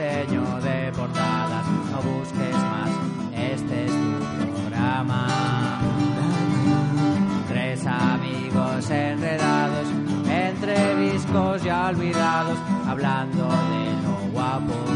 Diseño de portadas, no busques más, este es tu programa. Tres amigos enredados, entre discos ya olvidados, hablando de lo guapo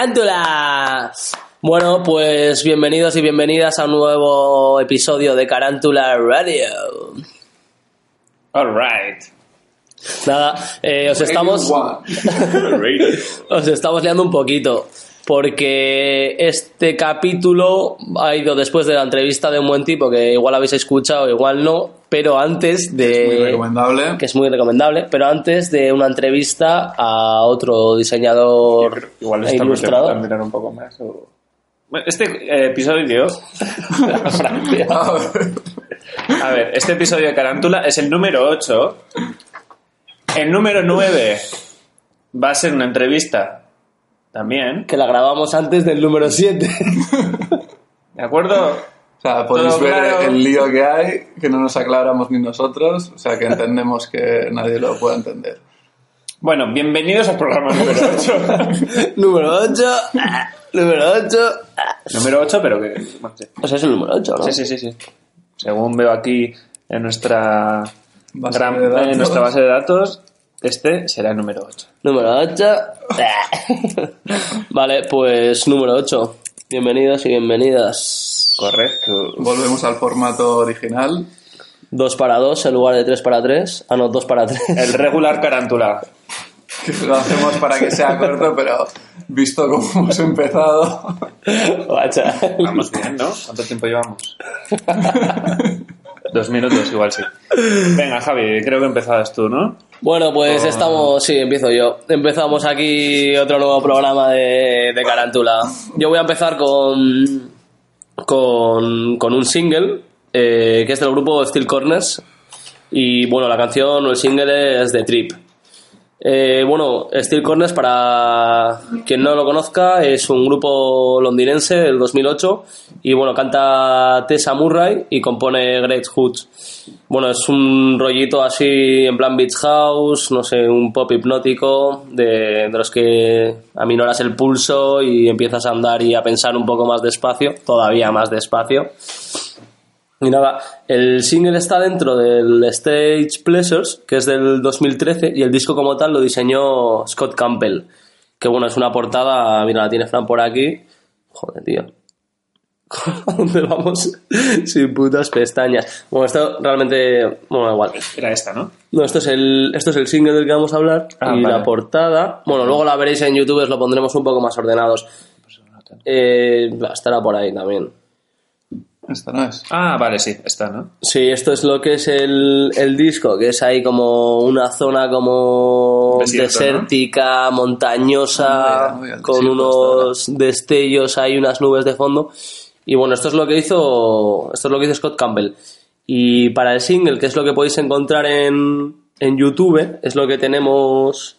¡Carántulas! Bueno, pues bienvenidos y bienvenidas a un nuevo episodio de Carántula Radio. Alright. Nada, eh, os estamos os estamos liando un poquito porque este capítulo ha ido después de la entrevista de un buen tipo que igual habéis escuchado, igual no, pero antes de Muy recomendable. que es muy recomendable, pero antes de una entrevista a otro diseñador Igual e ilustrador. a mirar un poco más. o- Bueno, Este eh, episodio. A ver, este episodio de Carántula es el número 8. El número 9 va a ser una entrevista también. que la grabamos antes del número 7. ¿De acuerdo? O sea, podéis ver claro. el lío que hay, que no nos aclaramos ni nosotros, o sea, que entendemos que nadie lo puede entender. Bueno, bienvenidos al programa número 8. número 8. número 8. número 8, pero que. bueno, sí. O sea, es el número 8, ¿no? Sí, sí, sí, sí. Según veo aquí en nuestra, Base gran- de datos. en nuestra base de datos, este será el número 8. Número 8. vale, pues número 8. Bienvenidos y bienvenidas. Correcto. Volvemos al formato original. 2 para 2 en lugar de 3 para 3. Ah, no, 2 para 3. El regular carántula. Que lo hacemos para que sea corto, pero visto cómo hemos empezado. Vamos bien, ¿no? ¿Cuánto tiempo llevamos? Dos minutos, igual sí. Venga, Javi, creo que empezabas tú, ¿no? Bueno, pues estamos. Sí, empiezo yo. Empezamos aquí otro nuevo programa de, de Carántula. Yo voy a empezar con. Con, con un single eh, que es del grupo Steel Corners. Y bueno, la canción o el single es de Trip. Eh, bueno, Steel Corners, para quien no lo conozca, es un grupo londinense del 2008 y bueno, canta Tessa Murray y compone Greg Hood. Bueno, es un rollito así en plan beach house, no sé, un pop hipnótico de, de los que aminoras el pulso y empiezas a andar y a pensar un poco más despacio, todavía más despacio. Y nada, el single está dentro del Stage Pleasures, que es del 2013, y el disco como tal lo diseñó Scott Campbell. Que bueno, es una portada, mira, la tiene Fran por aquí. Joder, tío. ¿A dónde vamos? Sin putas pestañas. Bueno, esto realmente, bueno, igual. Era esta, ¿no? No, esto es el, esto es el single del que vamos a hablar. Ah, y vale. la portada, bueno, luego la veréis en YouTube, os lo pondremos un poco más ordenados. Eh, estará por ahí también. Esta no es. Ah, vale, sí, esta, ¿no? Sí, esto es lo que es el, el disco, que es ahí como una zona como Desierto, desértica, montañosa, Ah, con sí, unos destellos, hay unas nubes de fondo. Y bueno, esto es lo que hizo, esto es lo que hizo Scott Campbell. Y para el single, que es lo que podéis encontrar en, en YouTube, es lo que tenemos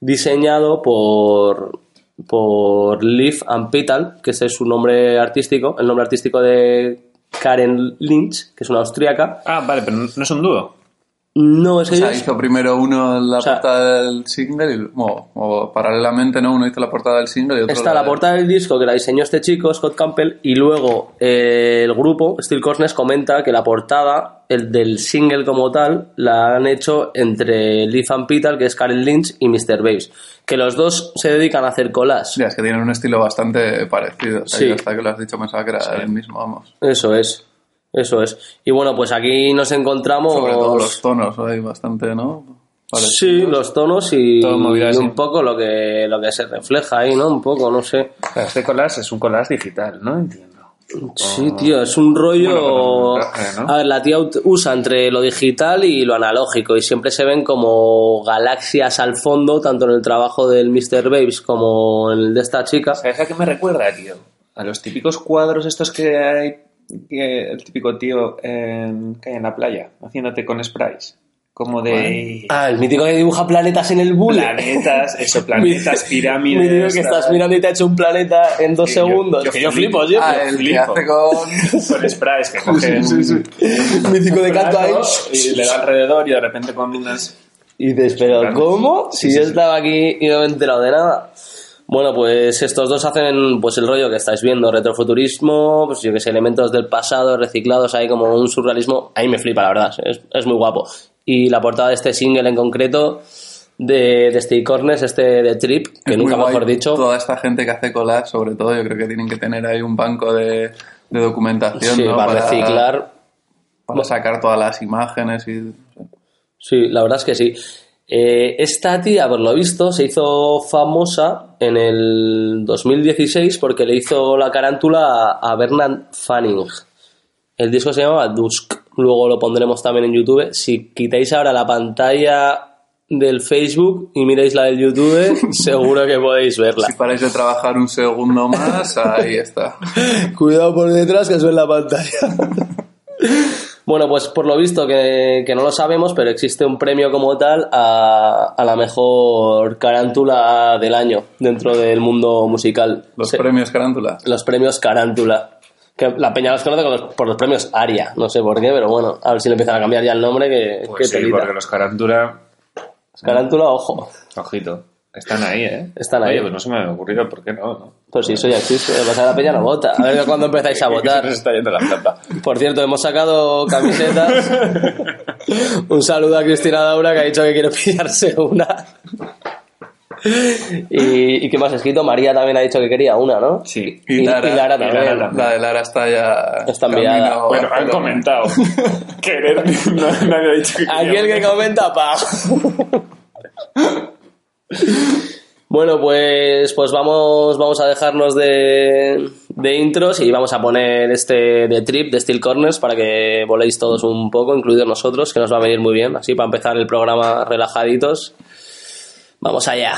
diseñado por, por Leaf and Petal, que ese es su nombre artístico, el nombre artístico de Karen Lynch, que es una austríaca. Ah, vale, pero no es un dúo. No, es O que sea, ellos- hizo primero uno la O sea- portada del single y, o, o paralelamente, ¿no? Uno hizo la portada del single y otro Está la portada del disco que la diseñó este chico, Scott Campbell, y luego eh, el grupo, Steel Corners, comenta que la portada, el del single como tal, la han hecho entre Lee Van Peter, que es Karen Lynch, y Mr. Babes. Que los dos se dedican a hacer collages. Ya, es que tienen un estilo bastante parecido. Sí. hasta que lo has dicho pensaba que era el mismo, vamos. Eso es, eso es. Y bueno, pues aquí nos encontramos... Sobre todo los tonos, hay bastante, ¿no? Parecidos. Sí, los tonos y, un poco lo que, lo que se refleja ahí, ¿no? Un poco, no sé. Este collage es un collage digital, ¿no? Entiendo. Sí, tío, es un rollo... Bueno, pero no. A ver, la tía usa entre lo digital y lo analógico y siempre se ven como galaxias al fondo, tanto en el trabajo del Mr. Babes como en el de esta chica. ¿Sabes a qué me recuerda, tío? A los típicos cuadros estos que hay, que el típico tío en, que hay en la playa, haciéndote con sprays. Como de Ah, el mítico que dibuja planetas en el bullet. planetas, eso, planetas, pirámides. Mítico que estás tal. mirando y te ha hecho un planeta en dos yo- segundos. yo que yo flipo. flipo, yo. Ah, el que flipo. hace con... Con sprays que cogen mítico de canto ahí. y le da alrededor y de repente con unas... Y dices, pero. ¿cómo? Sí, Si sí, yo sí. estaba aquí y no me he enterado de nada. Bueno, pues estos dos hacen pues el rollo que estáis viendo, retrofuturismo, pues yo que sé, elementos del pasado reciclados ahí como un surrealismo. Ahí me flipa, la verdad, es, es muy guapo. Y la portada de este single en concreto de, de Steve Corners, este de Trip, que Es nunca guay mejor dicho. Toda esta gente que hace collage, sobre todo, yo creo que tienen que tener ahí un banco de, de documentación, Sí, ¿no? para reciclar. Para sacar todas las imágenes y... Sí, la verdad es que sí. Eh, esta tía, por lo visto, se hizo famosa en el 2016 porque le hizo la carántula a, a Bernard Fanning. El disco se llamaba Dusk. Luego lo pondremos también en YouTube. Si quitáis ahora la pantalla del Facebook y miráis la del YouTube, seguro que podéis verla. Si paráis de trabajar un segundo más, ahí está. Cuidado por detrás que os ve en la pantalla. bueno, pues por lo visto que, que no lo sabemos, pero existe un premio como tal a, a la mejor carántula del año dentro del mundo musical. Los Se- premios Carántula. los premios carántula. Que la peña los conoce los- por los premios Aria, no sé por qué, pero bueno, a ver si le empiezan a cambiar ya el nombre que, que Pues sí, telita. porque los carántula, Carántula, ojo. ojito, están ahí, ¿eh? Están ahí. Oye, pues no se me ha ocurrido, ¿por qué no? no? Pues sí, eso ya existe. Lo que pasa es que la peña no vota. A ver cuándo empezáis a votar. nos está yendo la plata. Por cierto, hemos sacado camisetas. Un saludo a Cristina Daura que ha dicho que quiere pillarse una. Y, ¿y qué más escrito? María también ha dicho que quería una, ¿no? Sí. Y, y Lara, y también. Lara también. La de Lara está ya... Está enviada. Bueno, han comentado. Querer, no, nadie ha dicho que Aquí quería el que comenta, pa. Bueno, pues, pues vamos, vamos a dejarnos de, de intros y vamos a poner este de Trip de Steel Corners para que voléis todos un poco, incluidos nosotros, que nos va a venir muy bien, así para empezar el programa relajaditos. Vamos allá.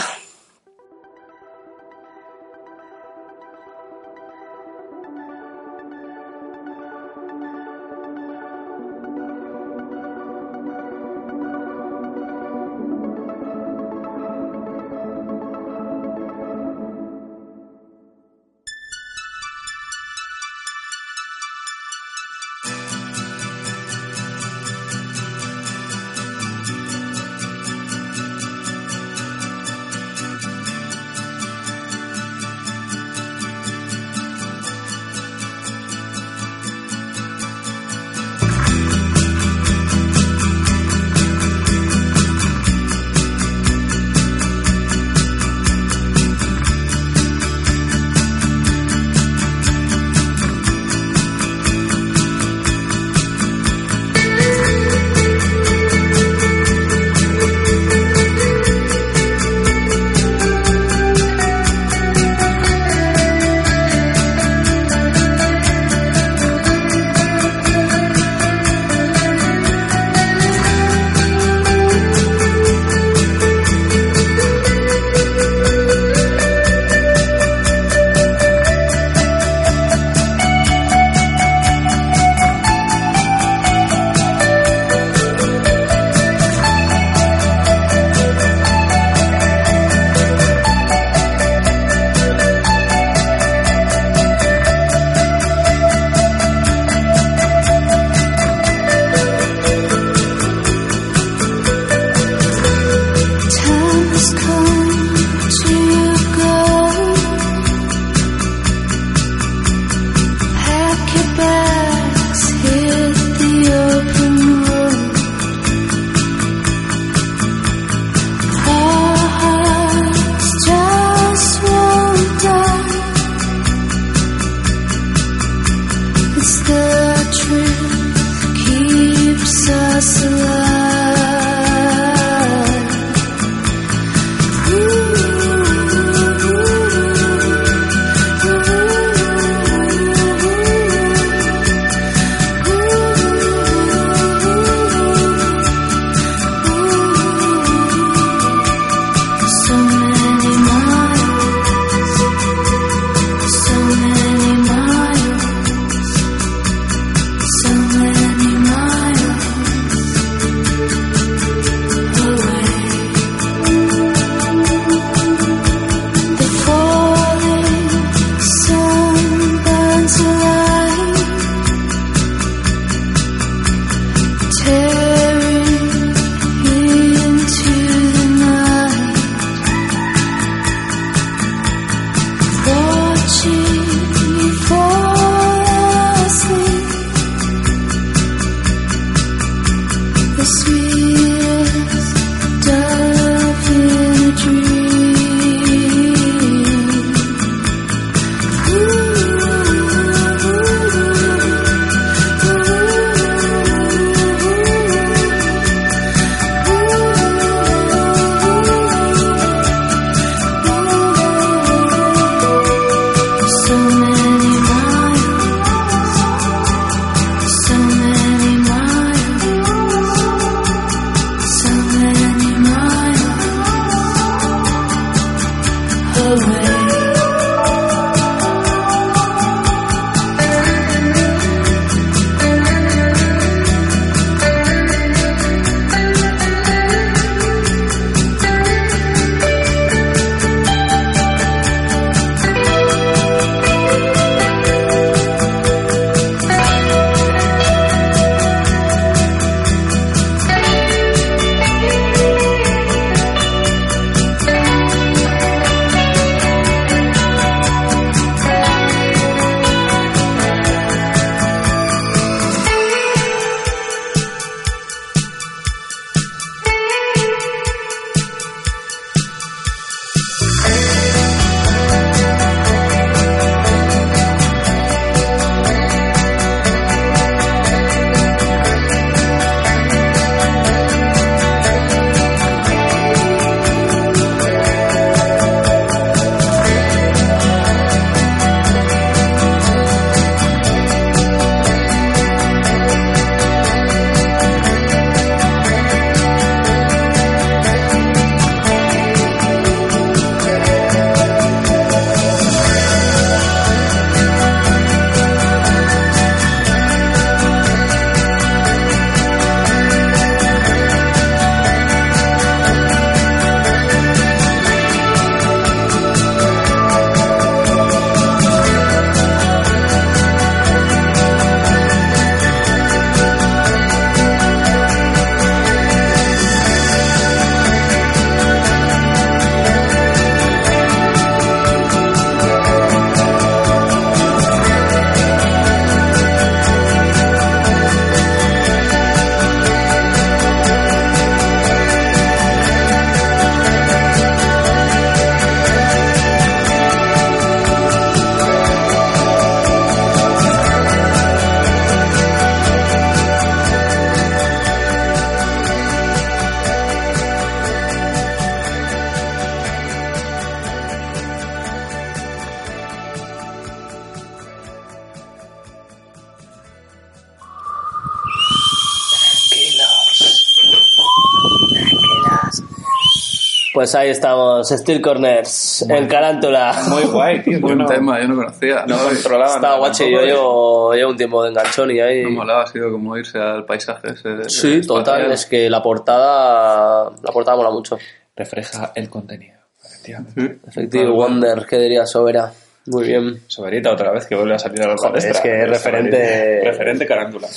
Pues ahí estamos, Steel Corners, en Carántula. Muy guay, tío. Buen yo no, tema, yo no conocía. no No, controlaba guachi, tampoco, yo ¿eh? llevo, llevo un tiempo de enganchón y ahí... me molaba, ha sido como irse al paisaje ese. de- Sí, total, es que la portada, la portada mola mucho. Refleja el contenido. efectivamente. Efectivo, Wonder, ¿qué diría Sobera? Muy bien. Soberita otra vez que vuelve a salir a la Joder, palestra. es que es referente- Soberita. Referente carándula.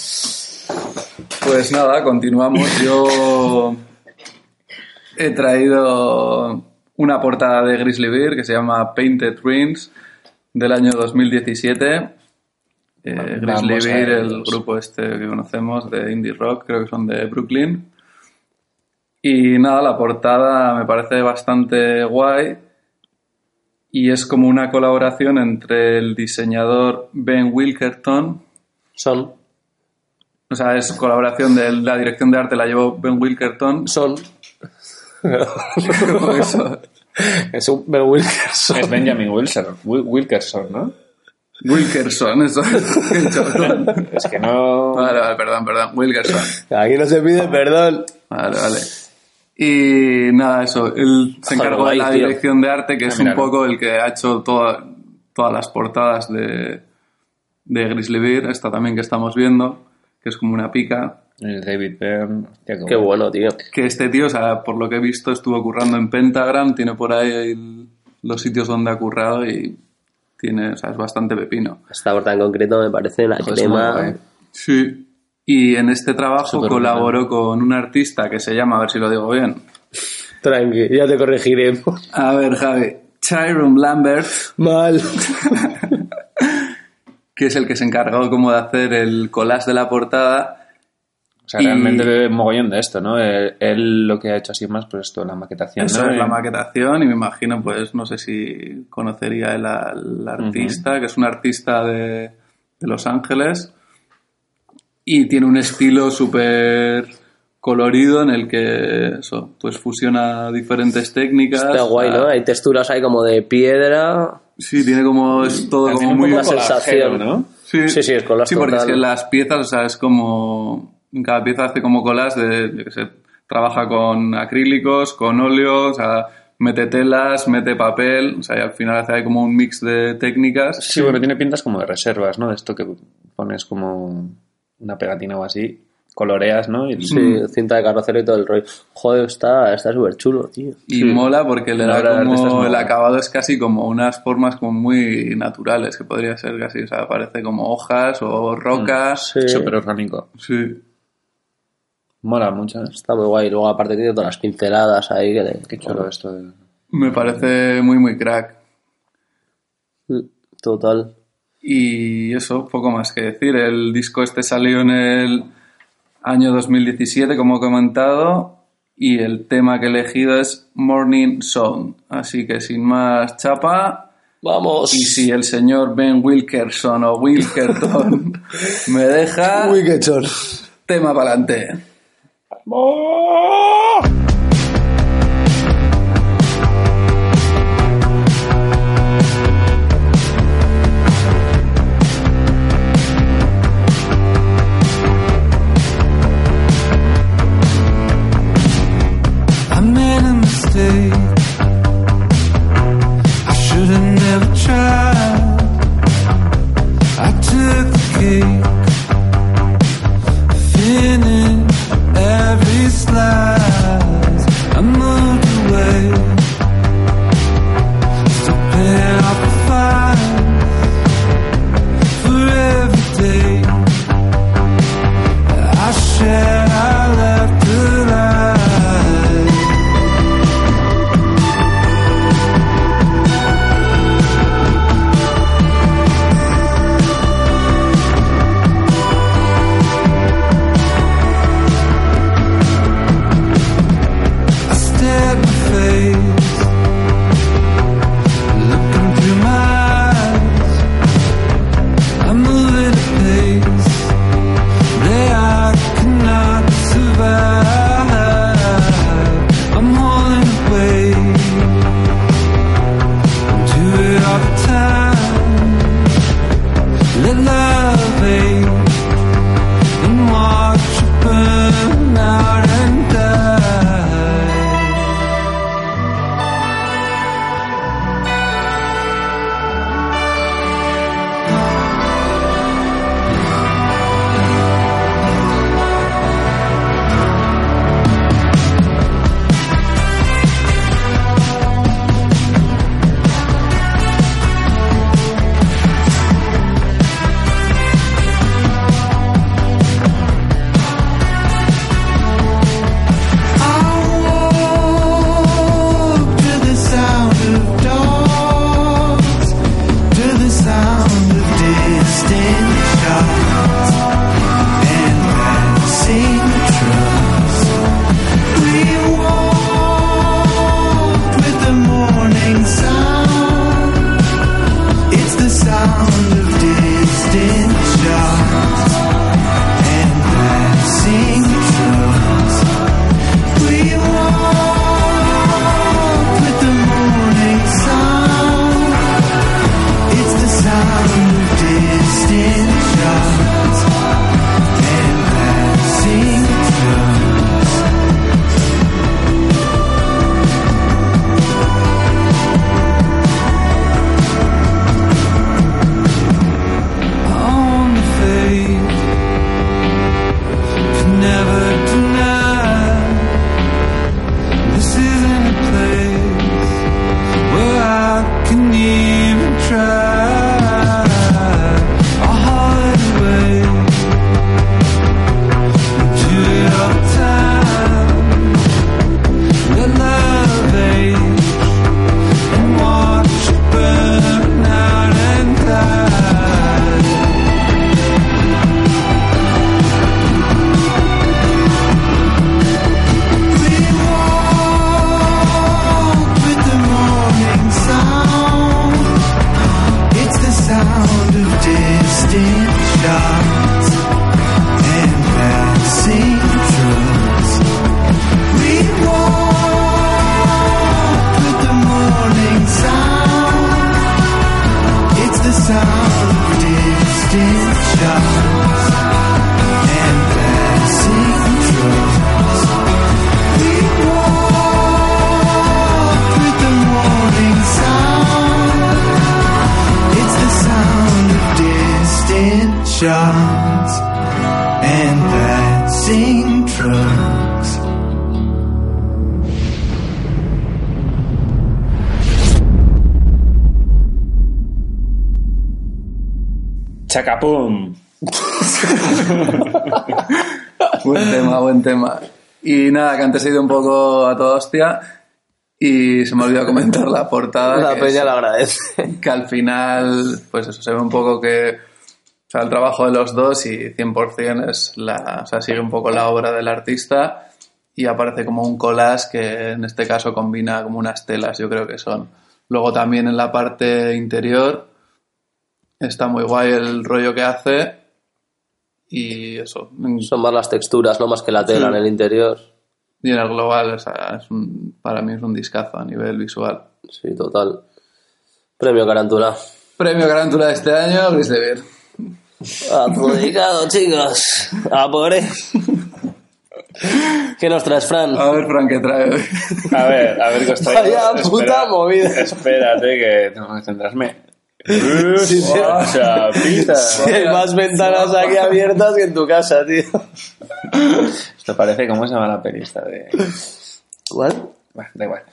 Pues nada, continuamos. Yo he traído una portada de Grizzly Bear que se llama Painted Rings del año 2017. Eh, Grizzly Bear, el grupo este que conocemos de indie rock, creo que son de Brooklyn. Y nada, la portada me parece bastante guay y es como una colaboración entre el diseñador Ben Wilkerton Son. O sea, es colaboración de la dirección de arte, la llevó Ben Wilkerton. Son. Eso. es un Ben Wilkerson. Es Benjamin Wilson, Wil- Wilkerson, ¿no? Wilkerson, eso. Es que no... vale, vale, perdón, perdón. Wilkerson. Aquí no se pide perdón. Vale, vale. Y nada, eso. Él se encargó de la tío. dirección de arte, que es Ah, un mira, poco el que ha hecho toda- todas las portadas de, de Grizzly Bear. Esta también que estamos viendo, que es como una pica. El David Byrne... hostia, Qué bueno, tío. Que este tío, o sea, por lo que he visto, estuvo currando en Pentagram, tiene por ahí el- los sitios donde ha currado y tiene, o sea, es bastante pepino. Esta portada en concreto me parece una Joder, crema. Sí. Y en este trabajo colaboró con un artista que se llama, a ver si lo digo bien. Tranqui, ya te corregiremos. A ver, Javi. Tyrone Lambert, Mal. que es el que se encargó como de hacer el collage de la portada. O sea, Y- realmente ve mogollón de esto, ¿no? Él, él lo que ha hecho así más, pues esto, la maquetación, Eso ¿no? es la maquetación y me imagino, pues, no sé si conocería el, al artista, que es un artista de, de Los Ángeles y tiene un estilo súper colorido en el que eso, pues fusiona diferentes técnicas. Está guay, ¿no? Hay texturas ahí como de piedra. Sí, tiene como, es todo También como muy... Una sensación. ¿no? Sí, Sí, sí, es collage Sí, porque total. es que las piezas, o sea, es como. Cada pieza hace como colas de. Yo qué sé, trabaja con acrílicos, con óleo, o sea, mete telas, mete papel, o sea, y al final hace ahí como un mix de técnicas. Sí, bueno, tiene pintas como de reservas, ¿no? De esto que pones como una pegatina o así, coloreas, ¿no? Y Sí, cinta de carrocero y todo el rollo. Joder, está está súper chulo, tío. Y mola porque le da como. El acabado es casi como unas formas como muy naturales, que podría ser casi, o sea, parece como hojas o rocas. Sí, súper orgánico. Sí. Mola mucho, ¿eh? está muy guay. Luego aparte tiene todas las pinceladas ahí. Que Qué chulo esto. de- Me parece muy, muy crack. Total. Y eso, poco más que decir. El disco este salió en el año 2017, como he comentado, y el tema que he elegido es Morning Zone. Así que sin más chapa, Vamos. y si el señor Ben Wilkerson o Wilkerton me deja, chor. tema para adelante. I made a mistake. Que antes he ido un poco a toda hostia y se me olvidó comentar la portada. La peña lo agradece. que al final, pues eso, se ve un poco que, o sea, el trabajo de los dos y 100% es la, o sea, sigue un poco la obra del artista y aparece como un collage que en este caso combina como unas telas, yo creo que son. Luego también en la parte interior está muy guay el rollo que hace y eso. Son más las texturas, no más que la tela Sí. en el interior. Y en el global, o sea, es un- para mí es un discazo a nivel visual. Sí, total. Premio Carantula. Premio Carántula de este año, Gris de Beer. Adjudicado, chicos. A por él. ¿Qué nos traes, Fran? A ver, Fran, ¿qué trae hoy? A ver, a ver qué os traigo. Vaya puta movida. Espérate que tengo que centrarme. Pita. Hay más ventanas aquí abiertas que en tu casa, tío. Esto parece, ¿cómo se llama la pelista de...? ¿Cuál? Bueno, da igual.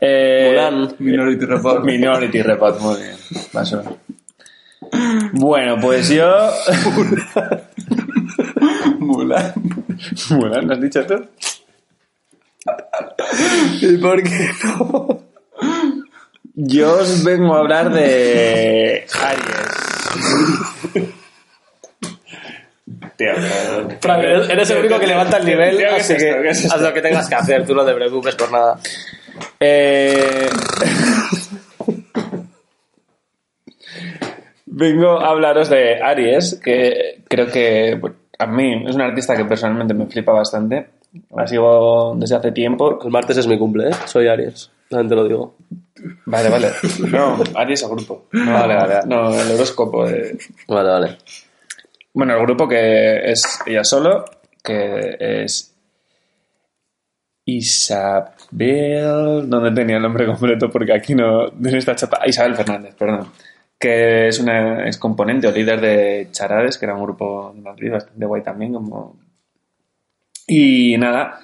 Eh, Mulan. Minority Report. Minority Report, muy bien. Paso. Bueno, pues yo... Mulan. Mulan, ¿lo has dicho tú? ¿Y por qué no? Yo os vengo a hablar de Aries. Tío, pero- Fran, eres eres el único que levanta el nivel, Tío, ¿qué es así esto? que haz lo que tengas que hacer, tú no te preocupes por nada. Eh, Vengo a hablaros de Aries, que creo que a mí es un artista que personalmente me flipa bastante. La sigo desde hace tiempo. El martes es mi cumple, ¿eh? Soy Aries, también te lo digo. Vale, vale. No, Aries el grupo. No, vale, vale. No, el horóscopo. de- Vale, vale. Bueno, el grupo que es ella solo, que es Isabel, ¿dónde tenía el nombre completo? Porque aquí no, no está chapa. Isabel Fernández, perdón. Que es una es componente o líder de Charades, que era un grupo de Madrid bastante guay también, como... Y nada,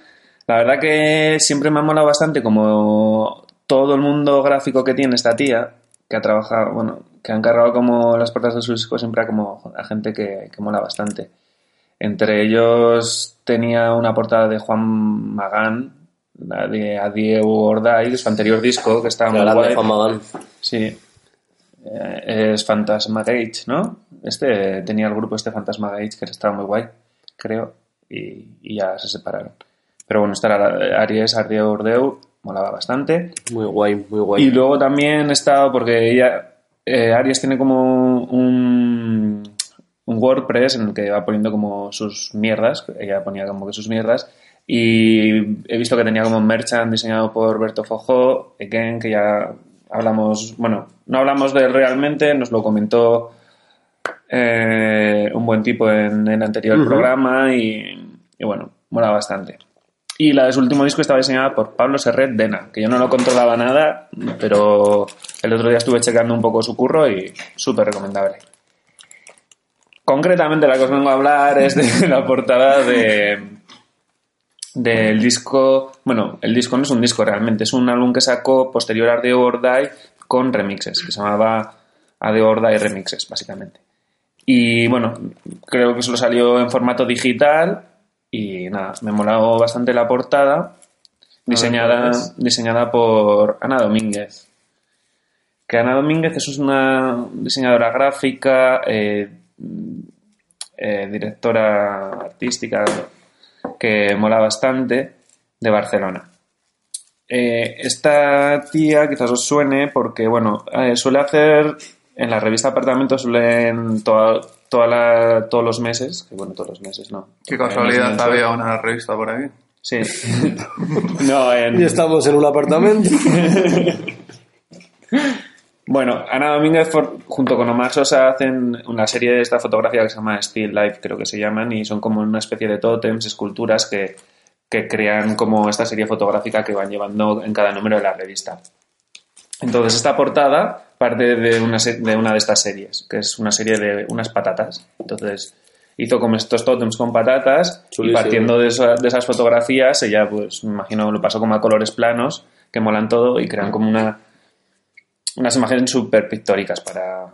la verdad que siempre me ha molado bastante como todo el mundo gráfico que tiene esta tía, que ha trabajado, bueno, que han cargado como las puertas de su disco siempre a como a gente que, que mola bastante. Entre ellos tenía una portada de Juan Magán, la de Adieu Orday, de su anterior disco, que estaba muy guay. Juan Magán. Sí. Eh, es Fantasmagage, ¿no? Este tenía el grupo este Fantasmagage que estaba muy guay, creo, y, y ya se separaron. Pero bueno, era Aries, Ardeu, Ordeu, molaba bastante. Muy guay, muy guay. Y luego también estaba, porque ella, eh, Aries tiene como un, un WordPress en el que va poniendo como sus mierdas, ella ponía como que sus mierdas, y he visto que tenía como un merchant diseñado por Berto Fojó, again, que ya hablamos, bueno, no hablamos de él realmente, nos lo comentó eh, un buen tipo en el anterior programa y, y bueno, mola bastante. Y la de su último disco estaba diseñada por Pablo Serret Dena, que yo no lo controlaba nada, pero el otro día estuve checando un poco su curro y súper recomendable. Concretamente la que os vengo a hablar es de la portada de del disco, bueno, el disco no es un disco realmente, es un álbum que sacó posterior a Ardeo Ordai con remixes, que se llamaba Ardeo Ordai Remixes, básicamente. Y bueno, creo que solo salió en formato digital y nada, me molado bastante la portada, diseñada, cuál es. diseñada por Ana Domínguez. Que Ana Domínguez es una diseñadora gráfica, eh, eh, directora artística que mola bastante de Barcelona. Eh, esta tía quizás os suene porque, bueno, suele hacer en la revista Apartamento suelen toda, toda la- todos los meses, que bueno, todos los meses no. Qué casualidad había una revista por aquí. Sí. no, en, Y estamos en un apartamento. Bueno, Ana Domínguez for- junto con Omar Sosa hacen una serie de esta fotografía que se llama Still Life, creo que se llaman, y son como una especie de tótems, esculturas que, que crean como esta serie fotográfica que van llevando en cada número de la revista. Entonces, esta portada parte de una, de una de estas series, que es una serie de unas patatas. Entonces, hizo como estos tótems con patatas y partiendo de, esa- de esas fotografías, ella, pues, me imagino, lo pasó como a colores planos, que molan todo y crean como una, unas imágenes súper pictóricas para...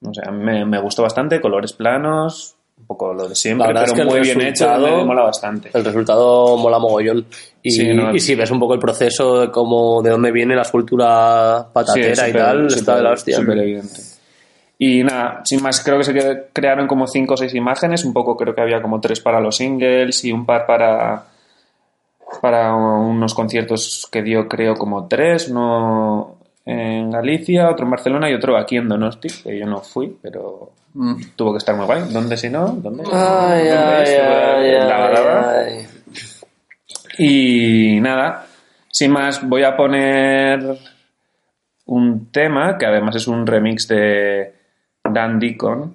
No sé, a mí me, me gustó bastante, colores planos, un poco lo de siempre, pero es que muy bien hecho, me mola bastante. El resultado mola mogollón. Y, Sí, no, y si ves un poco el proceso de cómo, de dónde viene la escultura patatera Sí, y tal, está súper- de la hostia. evidente. Y nada, sin más, creo que se crearon como cinco o seis imágenes, un poco creo que había como tres para los singles y un par para para unos conciertos que dio creo como tres, uno en Galicia, otro en Barcelona y otro aquí en Donosti, que yo no fui, pero Mm. tuvo que estar muy guay. ¿Dónde si no? ¿Dónde? Ay, ¿Dónde ay, ay, la ay. Y nada, sin más, voy a poner un tema que además es un remix de Dan Deacon.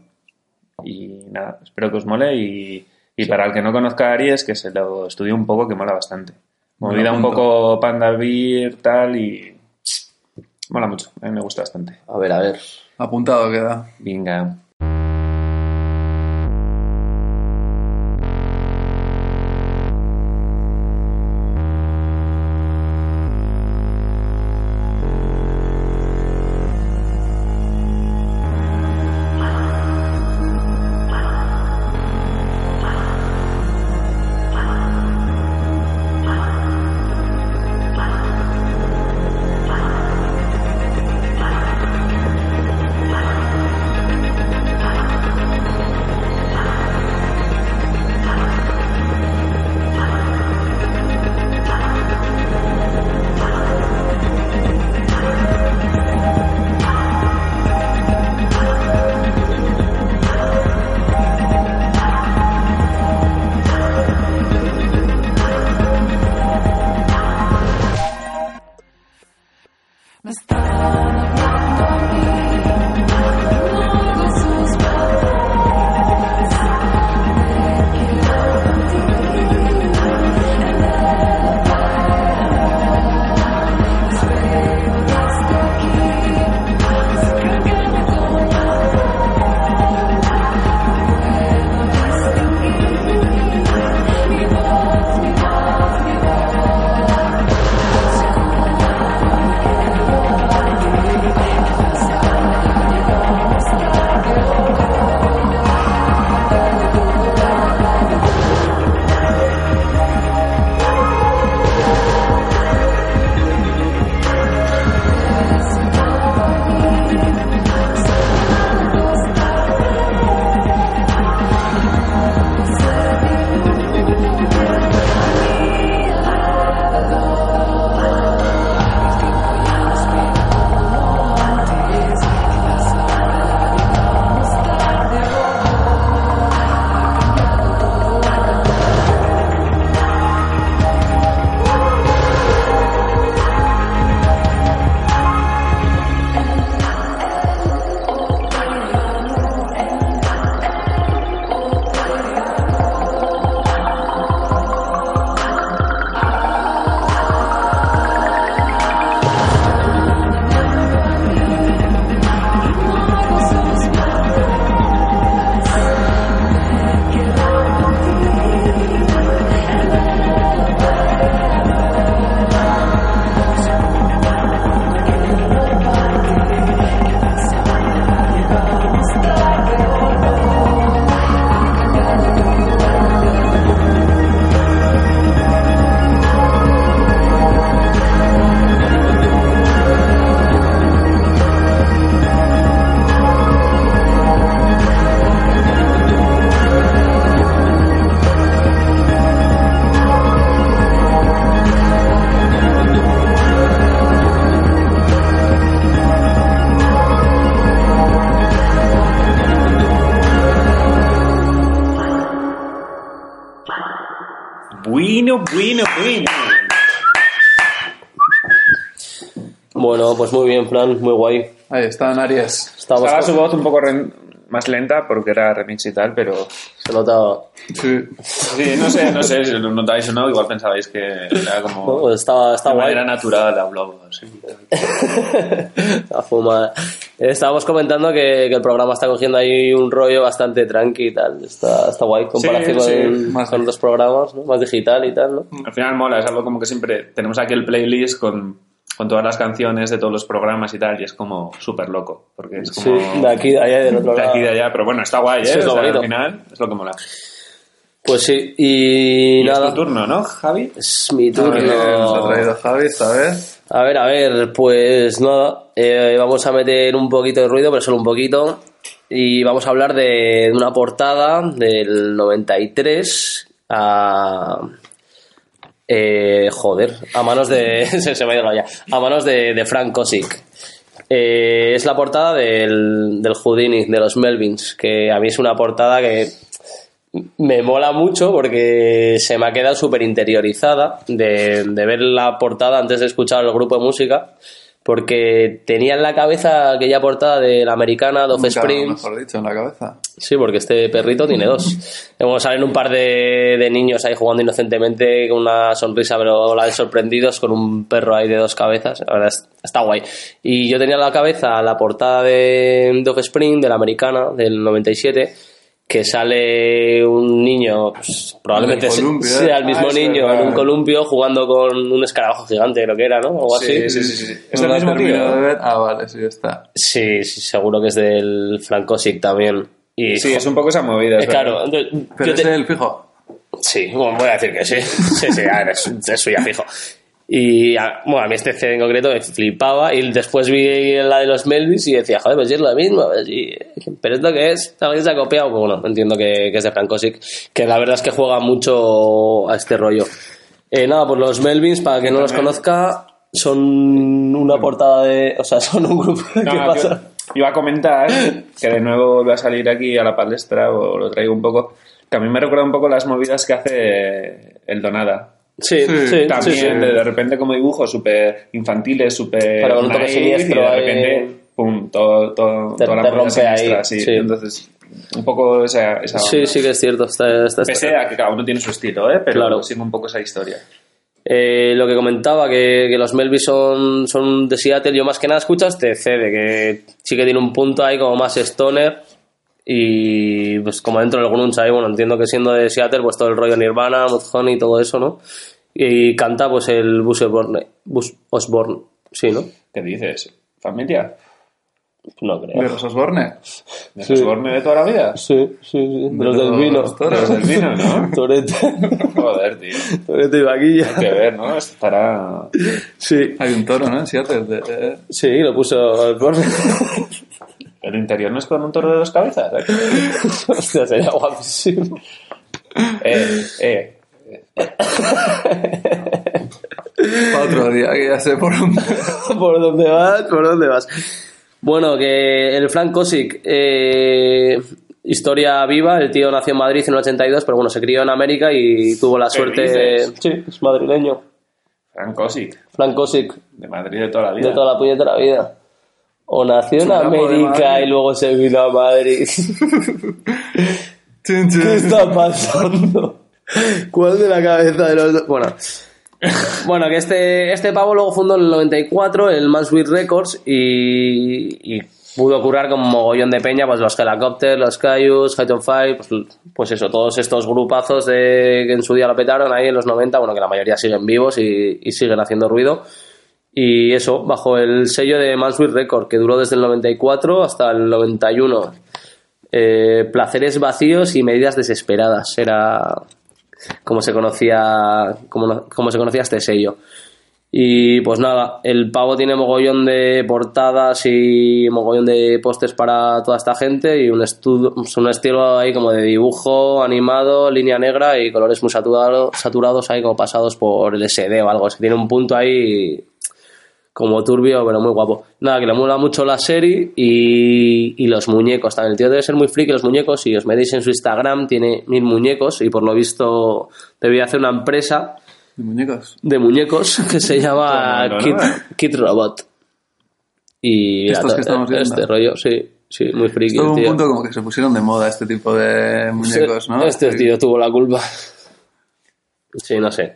Y nada, espero que os mole. Y, y para el que no conozca a Aries, que se lo estudie un poco, que mola bastante. Movida un poco Panda Beer, tal, y mola mucho. A mí me gusta bastante. A ver, a ver. Apuntado queda. Venga. Bueno, bueno, bueno. Bueno, pues muy bien, Fran, muy guay. Ahí están Aries. Estamos Estaba su con- voz un poco ren- más lenta porque era remix y tal, pero... se notaba. Sí. Sí, no sé, no sé si lo notáis o no, igual pensabais que era como... pues está, está de guay. manera natural hablaba así. La fuma. Estábamos comentando que, que el programa está cogiendo ahí un rollo bastante tranqui y tal. Está, está guay comparación Sí, sí, con, más- con otros programas, ¿no? Más digital y tal, ¿no? Al final mola, es algo como que siempre tenemos aquí el playlist con, con todas las canciones de todos los programas y tal, y es como súper loco, porque es Sí, como... de aquí, de allá y del otro de lado. aquí y de allá, pero bueno, está guay, ¿eh? Sí, es lo O sea, bonito. al final es lo que mola. Pues sí, y, Y nada. es tu turno, ¿no, Javi? Es mi turno. nos ha traído Javi esta vez. A ver, a ver, pues nada, eh, vamos a meter un poquito de ruido, pero solo un poquito. Y vamos a hablar de una portada del 93 a... eh, joder, a manos de... se, se me ha ido la olla. A manos de, de Frank Kosick. Eh, es la portada del, del Houdini, de los Melvins, que a mí es una portada que me mola mucho porque se me ha quedado súper interiorizada de, de ver la portada antes de escuchar el grupo de música porque tenía en la cabeza aquella portada de la americana Dove Nunca, Springs mejor dicho, en la cabeza. Sí, porque este perrito tiene dos. Luego salen un par de, de niños ahí jugando inocentemente con una sonrisa, pero la de sorprendidos con un perro ahí de dos cabezas. La verdad, es- está guay. Y yo tenía en la cabeza la portada de Dove Spring, de la americana, del 97, que sale un niño, pues, probablemente En el sea ¿eh? el mismo Ah, niño en un columpio jugando con un escarabajo gigante, creo que era, ¿no? O algo así. sí, sí, sí. ¿Es No el mismo tío? Ah, vale, sí, está. Sí, sí, seguro que es del Francosic también. Y, Sí, es un poco esa movida. Eh, es claro, verdad. entonces, Pero yo es te- el fijo. Sí, bueno, voy a decir que sí. Sí, sí, a ver, es- eso ya fijo. Y a, bueno, a mí este CD en concreto me flipaba y después vi la de los Melvis y decía, joder, pues es lo mismo. pues sí. Pero esto que es, también se ha copiado. Pues bueno, entiendo que, que es de Frank Kosick, que la verdad es que juega mucho a este rollo. Eh, nada, pues los Melvins, para que no los conozca, son una portada de. O sea, son un grupo. No, ¿Qué pasa? Iba a comentar que de nuevo vuelve a salir aquí a la palestra, o lo traigo un poco, que a mí me recuerda un poco las movidas que hace el Donada. Sí, sí, Sí. También, sí. De, de repente como dibujos súper infantiles, súper Claro, con un toque naif, siniestro y de repente, pum, todo, todo, Te- toda la te rompe ahí, siniestra, sí. sí. Entonces, un poco esa, esa Sí, onda. sí que es cierto. Está, está, Pese a que cada uno tiene su estilo, ¿eh? Pero Claro. sigue un poco esa historia. Eh, lo que comentaba, que, que los Melvis son, son de Seattle, yo más que nada escucho este CD, que sí que tiene un punto ahí como más stoner y pues como dentro del grunge ahí, bueno, entiendo que siendo de Seattle, pues todo el rollo Nirvana, Mudhoney y todo eso, ¿no? Y canta pues el Buzz Osborne, Buzz Osborne, sí, ¿no? ¿Qué dices? ¿Familia? No De creo. los Osborne. ¿De Sí. Osborne de toda la vida? Sí, sí, sí, de los del los vino. toros. Los del vino, ¿no? Torete, Joder, tío. Torete y vaquilla. Hay que ver, ¿no? Estará... Sí, Hay un toro, ¿no? En Seattle. de- de- sí, lo puso Osborne. ¿El interior no es con un toro de dos cabezas? Hostia, sería guapísimo. Eh, eh. Para otro día, que ya sé por dónde. ¿Por dónde vas? ¿Por dónde vas? Bueno, que el Frank Kosick, eh, historia viva, el tío nació en Madrid en el 82, pero bueno, se crió en América y tuvo la ¿Qué suerte... dices? Sí, es madrileño. Frank Kosick, Frank Kosick, de Madrid de toda la vida. de toda la puñetera vida. O nació en América y luego se vino a Madrid. ¿Qué está pasando? ¿Cuál de la cabeza de los dos? Bueno, bueno que este, este pavo luego fundó en el 94 el Mansweet Records y, y pudo curar con un mogollón de peña, pues los Helicopters, los Cayus, Height on Fire, pues, pues eso, todos estos grupazos de, que en su día lo petaron ahí en los 90, bueno, que la mayoría siguen vivos y, y siguen haciendo ruido. Y eso, bajo el sello de Mansweet Records, que duró desde el 94 hasta el 91. Eh, placeres vacíos y medidas desesperadas. Era como se conocía, como, como se conocía este sello. Y pues nada, el pavo tiene mogollón de portadas y mogollón de pósters para toda esta gente y un, estu- un estilo ahí como de dibujo animado, línea negra y colores muy saturado- saturados ahí como pasados por el SD o algo. Es que tiene un punto ahí como turbio, pero muy guapo. Nada, que le mola mucho la serie y, y los muñecos también. El tío debe ser muy friki los muñecos. Si os metéis en su Instagram, tiene mil muñecos y por lo visto debía hacer una empresa ¿De muñecos? de muñecos que se llama ¿no? Kid Robot. Y Estos que estamos viendo. este rollo, sí, sí, muy friki. El un tío. punto como que se pusieron de moda este tipo de muñecos, ¿no? Este Sí. tío tuvo la culpa. Sí, no sé.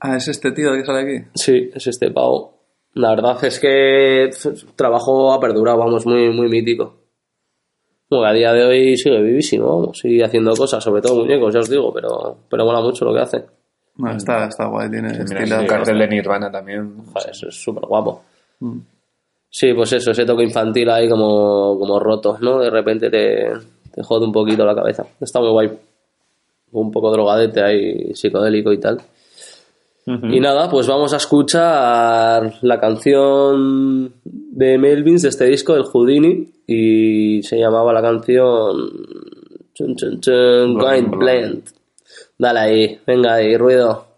Ah, es este tío que sale aquí. Sí, es este pavo. La verdad es que trabajo ha perdurado, vamos, muy, muy mítico. Bueno, a día de hoy sigue vivísimo, vamos, sigue haciendo cosas, sobre todo muñecos, ya os digo, pero, pero mola mucho lo que hace. No, está, está guay, tiene Mira, estilazo. el cartel de Nirvana también. Joder, eso es súper guapo. Mm. Sí, pues eso, ese toque infantil ahí como, como roto, ¿no? De repente te, te jode un poquito la cabeza. Está muy guay. Un poco drogadete ahí, psicodélico y tal. Y nada, pues vamos a escuchar la canción de Melvins de este disco, el Houdini, y se llamaba la canción chun, chun, chun, Going Blend. Dale ahí, venga ahí, ruido.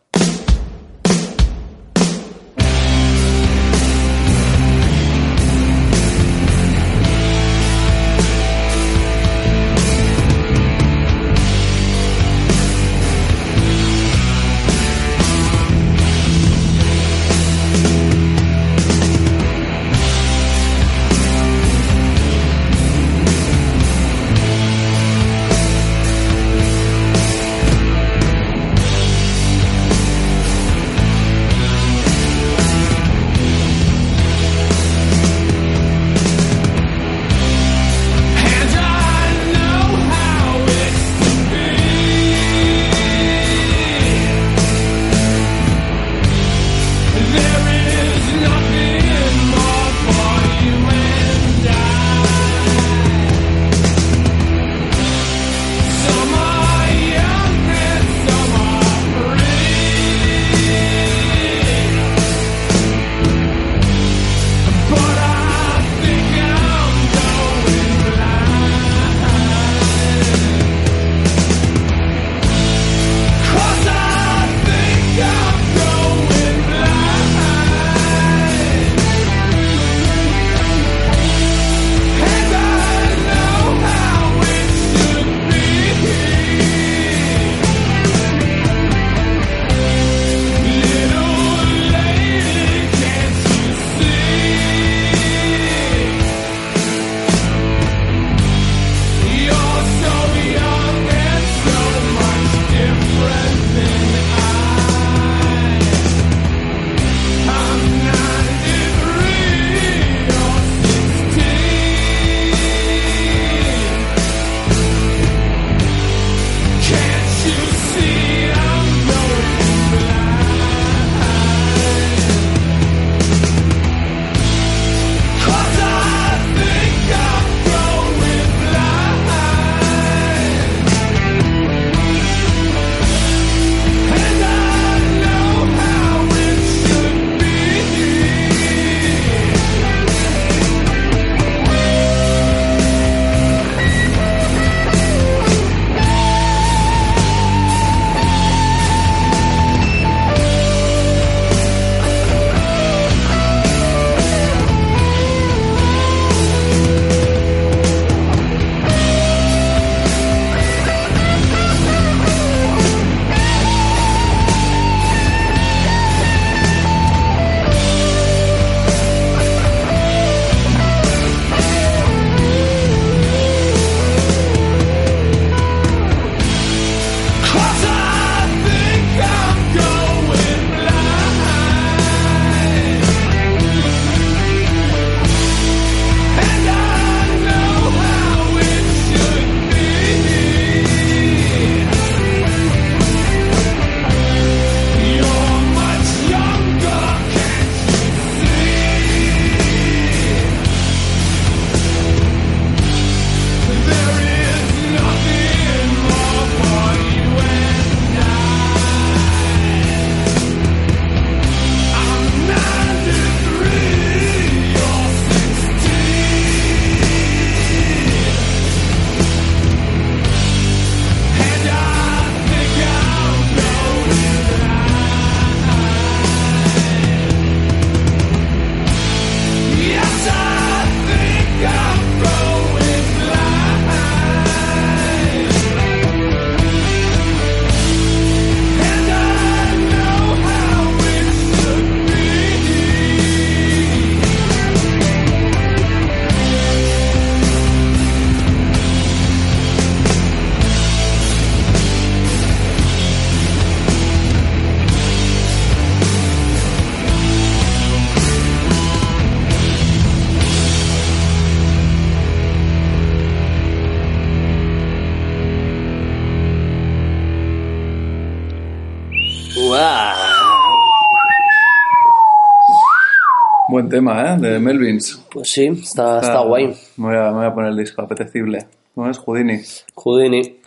Tema, ¿eh? De Melvins. Pues sí, está, está guay. Me voy, a, me voy a poner el disco, apetecible. ¿Cómo es? Houdini. Houdini.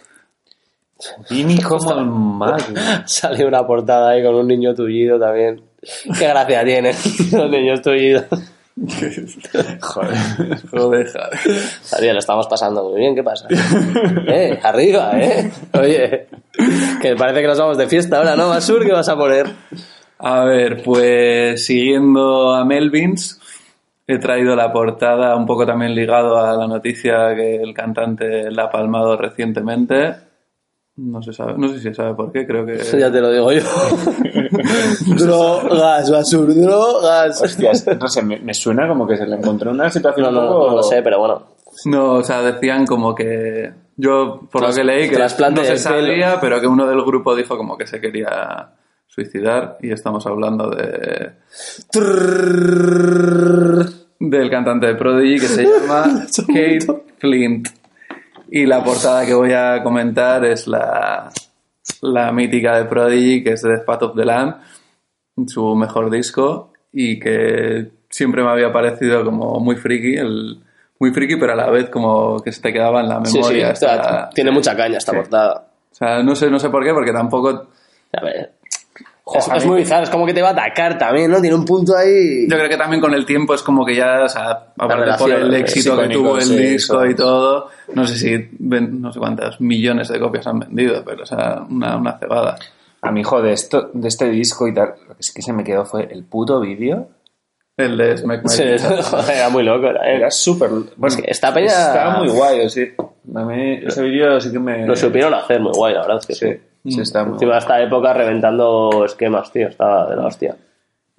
Vini como el mago. Sale una portada ahí con un niño tullido también. Qué gracia tiene los niños tullidos. Joder. Joder, joder. Javier, lo estamos pasando muy bien, ¿qué pasa? Eh, arriba, ¿eh? Oye, que parece que nos vamos de fiesta ahora, ¿no, Masur? ¿Qué vas a poner? A ver, pues siguiendo a Melvins, he traído la portada un poco también ligado a la noticia que el cantante la ha palmado recientemente. No se sabe, no sé si se sabe por qué, creo que... Eso ya te lo digo yo. drogas, Masur, drogas. Hostias, no sé, me, me suena como que se le encontró una situación No, un no, poco... no lo sé, pero bueno. No, o sea, decían como que... Yo, por lo que leí, que no se pelo. sabía, pero que uno del grupo dijo como que se quería suicidar y estamos hablando de... del cantante de Prodigy que se llama Kate Flint. Y la portada que voy a comentar es la, la mítica de Prodigy, que es The Path of the Lamb, su mejor disco, y que siempre me había parecido como muy friki, el, muy friki, pero a la vez como que se te quedaba en la Sí, sí, memoria. sea, esta- tiene mucha caña esta portada. o sea, no sé, no sé por qué, porque tampoco... A ver. Es, es muy bizarro, es como que te va a atacar también, ¿no? Tiene un punto ahí. Yo creo que también con el tiempo es como que ya, o sea, aparte por el éxito que tuvo el sí, disco eso. y todo, no sé si, ven- no sé cuántas millones de copias han vendido, pero o sea, una, una cebada. A mi hijo de, esto, de este disco y tal, lo que sí que se me quedó fue el puto vídeo. El de Smack My Sí, era muy loco. Era, Era súper... Bueno, que esta peña- Estaba muy guay, sí. A mí ese vídeo sí que me... Lo supieron hacer muy guay, la verdad es que sí. Sí, sí, está muy Encima de esta época reventando esquemas, tío, estaba de la hostia.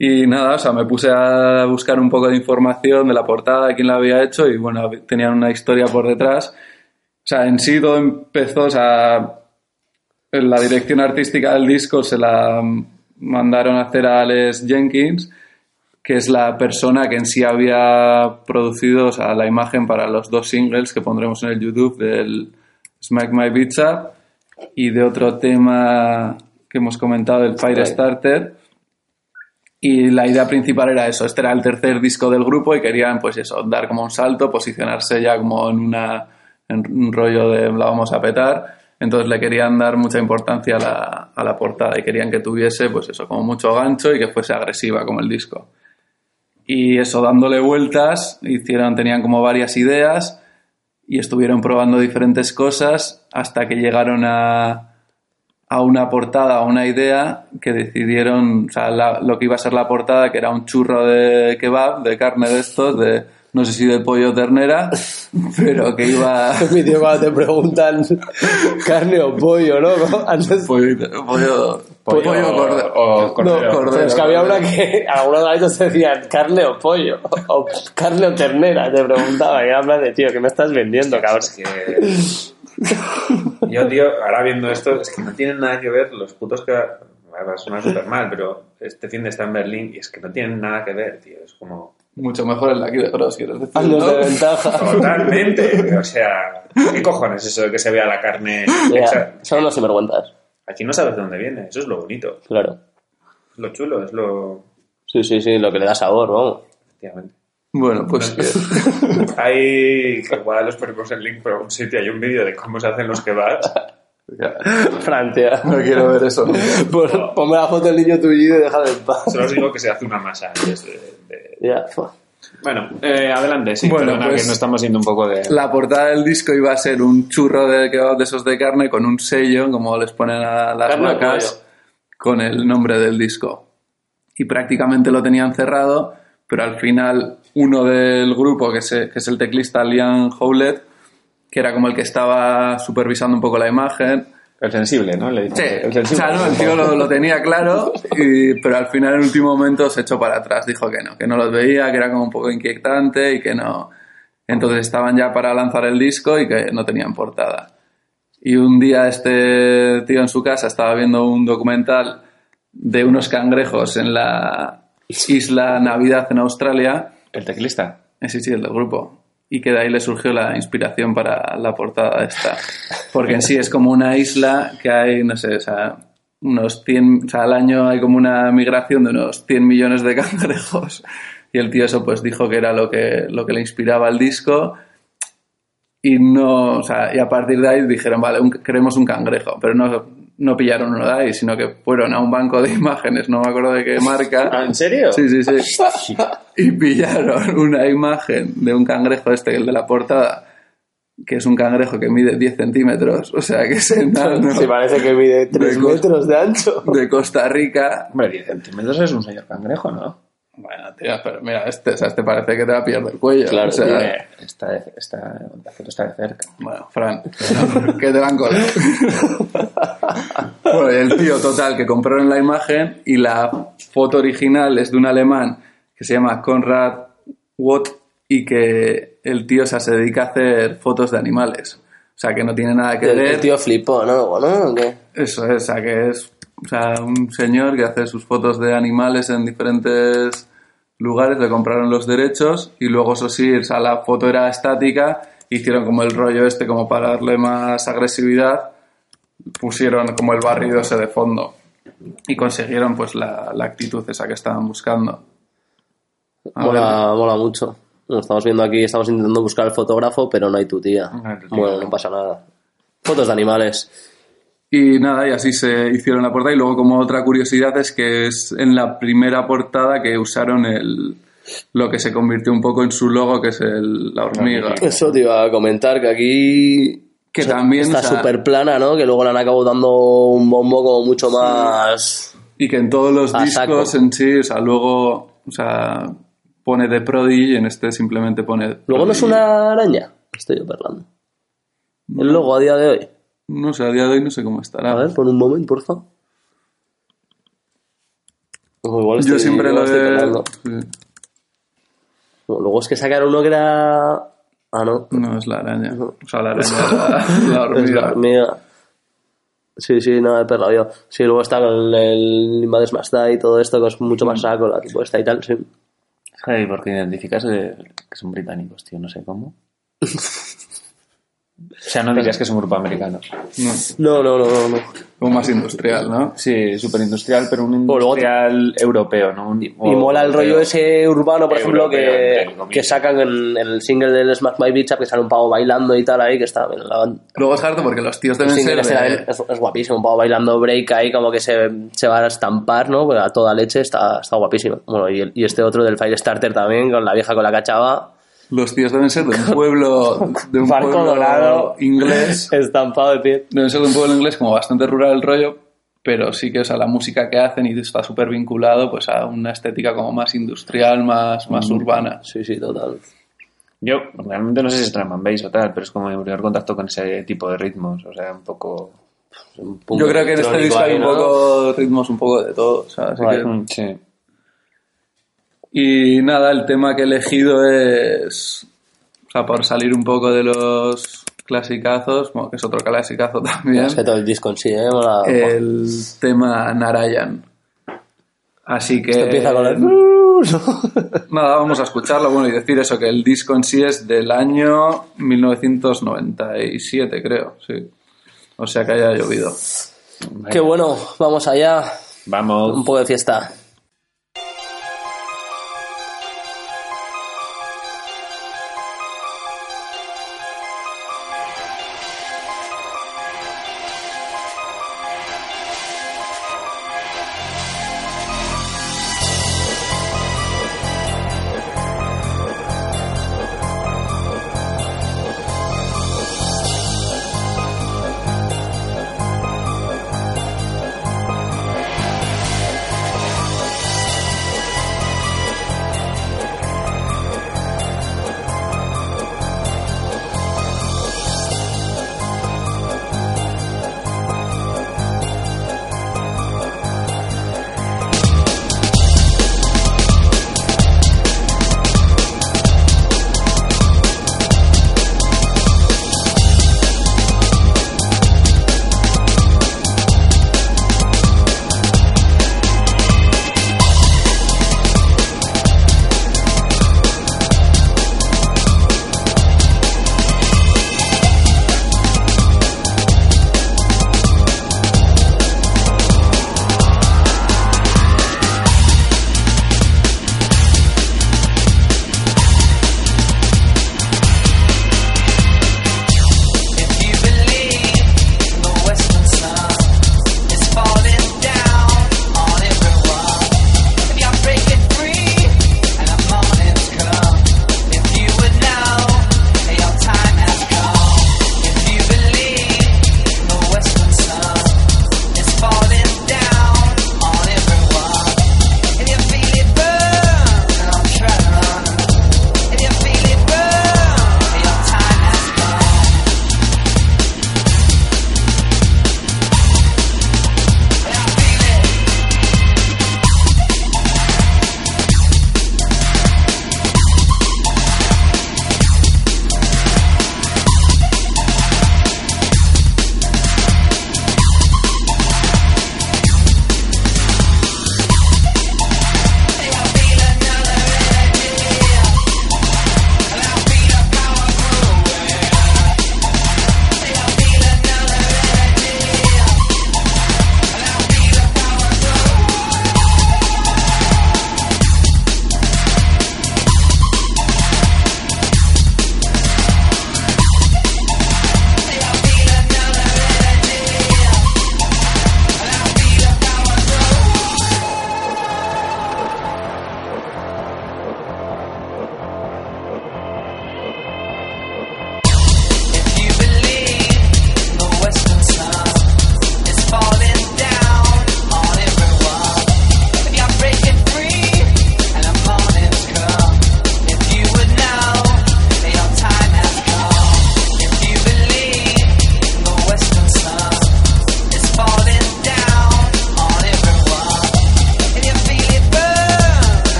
Y nada, o sea, me puse a buscar un poco de información de la portada, de quién la había hecho y bueno, tenían una historia por detrás. O sea, en sí todo empezó, o sea, la dirección artística del disco se la mandaron a hacer a Alex Jenkins, que es la persona que en sí había producido o sea, la imagen para los dos singles que pondremos en el YouTube del Smack My Up y de otro tema que hemos comentado, el Firestarter. Y la idea principal era eso, este era el tercer disco del grupo y querían pues eso, dar como un salto, posicionarse ya como en una en un rollo de la vamos a petar. Entonces le querían dar mucha importancia a la, a la portada y querían que tuviese pues eso, como mucho gancho y que fuese agresiva como el disco. Y eso, dándole vueltas, hicieron, tenían como varias ideas y estuvieron probando diferentes cosas hasta que llegaron a, a una portada, a una idea que decidieron, o sea, la- lo que iba a ser la portada, que era un churro de kebab, de carne de estos, de no sé si de pollo o ternera, pero que iba... Mi tío, cuando te preguntan carne o pollo, ¿no? Antes, pollo, pollo, pollo, corde- o cordero. No, cordero. Pero es que había una que algunos momentos decían carne o pollo, o carne o ternera, te preguntaba, y plan de tío, ¿qué me estás vendiendo, cabrón? Es que... Yo, tío, ahora viendo esto, es que no tienen nada que ver los putos que... Va a sonar súper mal, pero este fin de está en Berlín y es que no tienen nada que ver, tío. Es como... Mucho mejor el de aquí de Gross, quieres decir, Años ¿no? de ventaja. Totalmente. O sea, ¿qué cojones eso de que se vea la carne hecha? son unos sinvergüenzas, Aquí no sabes de dónde viene. Eso es lo bonito. claro. Es lo chulo, es lo... Sí, sí, sí, lo que le da sabor, vamos. Efectivamente. Bueno, pues Hay... que Igual los ponemos en link por algún sitio. Hay un vídeo de cómo se hacen los kebabs. Francia. no quiero ver eso. Por- ponme la foto del niño tuyo y déjame en paz. Solo os digo que se hace una masa antes de... de- Ya. Bueno, eh, adelante, sí. Bueno, perdona pues- que no estamos yendo un poco de... La portada del disco iba a ser un churro de kebab de esos de carne con un sello, como les ponen a las vacas, con el nombre del disco. Y prácticamente lo tenían cerrado, pero al final uno del grupo, que es, que es el teclista Liam Howlett, que era como el que estaba supervisando un poco la imagen, El sensible, ¿no? Le. Sí, el o sensible. sea, no, el tío lo, lo tenía claro, y- pero al final en el último momento se echó para atrás. Dijo que no, que no los veía, que era como un poco inquietante y que no. Entonces estaban ya para lanzar el disco y que no tenían portada. Y un día este tío en su casa estaba viendo un documental de unos cangrejos en la isla Navidad en Australia. El teclista. Eh, Sí, sí, el del grupo. Y que de ahí le surgió la inspiración para la portada esta. Porque en sí es como una isla que hay, no sé, o sea, unos 100, o sea, al año hay como una migración de unos 100 millones de cangrejos. y el tío eso pues dijo que era lo que, lo que le inspiraba el disco y no, o sea, y a partir de ahí dijeron, vale, un- queremos un cangrejo, pero no, no pillaron uno de ahí, sino que fueron a un banco de imágenes, no me acuerdo de qué marca. Ah, ¿En serio? Sí, sí, sí. Y pillaron una imagen de un cangrejo este, el de la portada, que es un cangrejo que mide 10 centímetros, o sea que es enano, Sí, parece que mide 3 De costa. metros de ancho. de Costa Rica. Hombre, 10 centímetros es un señor cangrejo, ¿no? Bueno, tío, pero mira, este, o sea, este parece que te va a pillar del cuello. Claro, o sea, tío. Está, de- está, la foto está de cerca. Bueno, Fran, que te la han colado. bueno, y el tío total que compraron la imagen y la foto original es de un alemán que se llama Konrad Watt y que el tío o sea, se dedica a hacer fotos de animales. O sea, que no tiene nada que El, ver. el tío flipó, ¿no? ¿No? ¿O qué? Eso es, o sea, que es o sea, un señor que hace sus fotos de animales en diferentes lugares, le compraron los derechos y luego, eso sí, o sea, la foto era estática, hicieron como el rollo este como para darle más agresividad, pusieron como el barrido ese de fondo y consiguieron pues la, la actitud esa que estaban buscando. Mola, mola mucho. Lo estamos viendo aquí, estamos intentando buscar el fotógrafo, pero no hay tu tía. No hay tu tía. Bueno, no pasa nada. Fotos de animales. Y nada, y así se hicieron la portada. Y luego, como otra curiosidad, es que es en la primera portada que usaron el, lo que se convirtió un poco en su logo, que es el, la hormiga. Eso te iba a comentar, que aquí Que o sea, también, está o sea- súper plana, ¿no? Que luego le han acabado dando un bombo como mucho más... Y que en todos los discos saco. en sí, o sea, luego, o sea, pone de Prodigy y en este simplemente pone. Luego no es una araña. Estoy yo perlando. El logo a día de hoy. No sé, a día de hoy no sé cómo estará. A ver, pon un momento, por favor. O igual Yo estoy- siempre igual lo estoy he. perlando. sí. Bueno, luego es que sacaron uno que era... Ah, no. No, es la araña. O sea, la araña, la, la Es la hormiga. hormiga. Sí, sí, no, he perlado yo. Sí, luego está con el Invaders Must Die y todo esto, que es mucho más saco, la tipo esta y tal, sí. Ay, porque identificas eh, que son británicos, tío, no sé cómo. O sea, no dirías que es un grupo americano. No, No, no, no, no. como más industrial, ¿no? Sí, súper industrial, pero un industrial europeo, ¿no? Un- Y mola el rollo ese urbano, por ejemplo, que, que sacan en, en el single del Smack My Bitch Up, que sale un pavo bailando y tal ahí, que está bien. La, Luego es harto porque los tíos deben ser. ese de- es, es guapísimo, un pavo bailando break ahí, como que se, se va a estampar, ¿no? Pues a toda leche está, está guapísimo. Bueno, y, el- y este otro del Firestarter también, con la vieja con la cachava, Los tíos deben ser de un pueblo. De un Barco pueblo dorado. inglés. estampado de pie. Deben ser de un pueblo inglés como bastante rural el rollo, pero sí que, o sea, la música que hacen y está súper vinculado pues a una estética como más industrial, más, más urbana. Sí, sí, total. Yo realmente no sé si es drum and bass o tal, pero es como mi primer contacto con ese tipo de ritmos, o sea, un poco... Un punto Yo creo que en este disco hay un poco ritmos, un poco de todo, o sea, así que- Mm, Sí. Y nada, el tema que he elegido es, o sea, por salir un poco de los clasicazos, bueno, que es otro clasicazo también, Es que todo el disco en sí, ¿eh? Mola- el tema Narayan. Así que... Esto empieza con el... Nada, vamos a escucharlo. Bueno, y decir eso, que el disco en sí es del año 1997, creo, sí. O sea que haya llovido. Qué bueno, vamos allá. Un Vamos. poco de fiesta.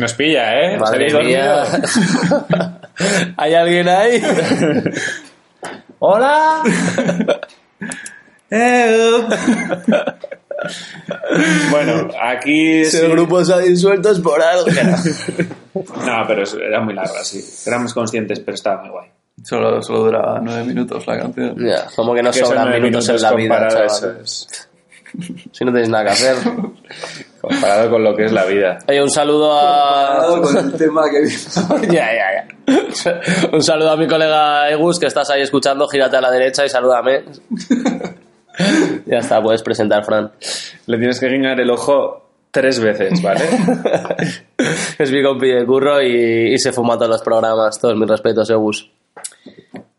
Nos pilla, ¿eh? ¿Os Madre mía. ¿Hay alguien ahí? ¡Hola! Bueno, aquí Si sí. el grupo se ha disuelto es por algo. No, pero era muy larga, sí. Éramos conscientes, pero estaba muy guay. Solo, solo duraba nueve minutos la canción. Ya, como que no Que sobran nueve minutos, en la vida, eso es. Si no tenéis nada que hacer. comparado con lo que es la vida. Oye, un saludo a... con el tema que ya, ya, ya. Un saludo a mi colega Egus, que estás ahí escuchando. Gírate a la derecha y salúdame. ya está, puedes presentar, Fran. Le tienes que guiñar el ojo tres veces, ¿vale? es mi compi de curro y, y se fuma todos los programas. Todos mis respetos, Egus.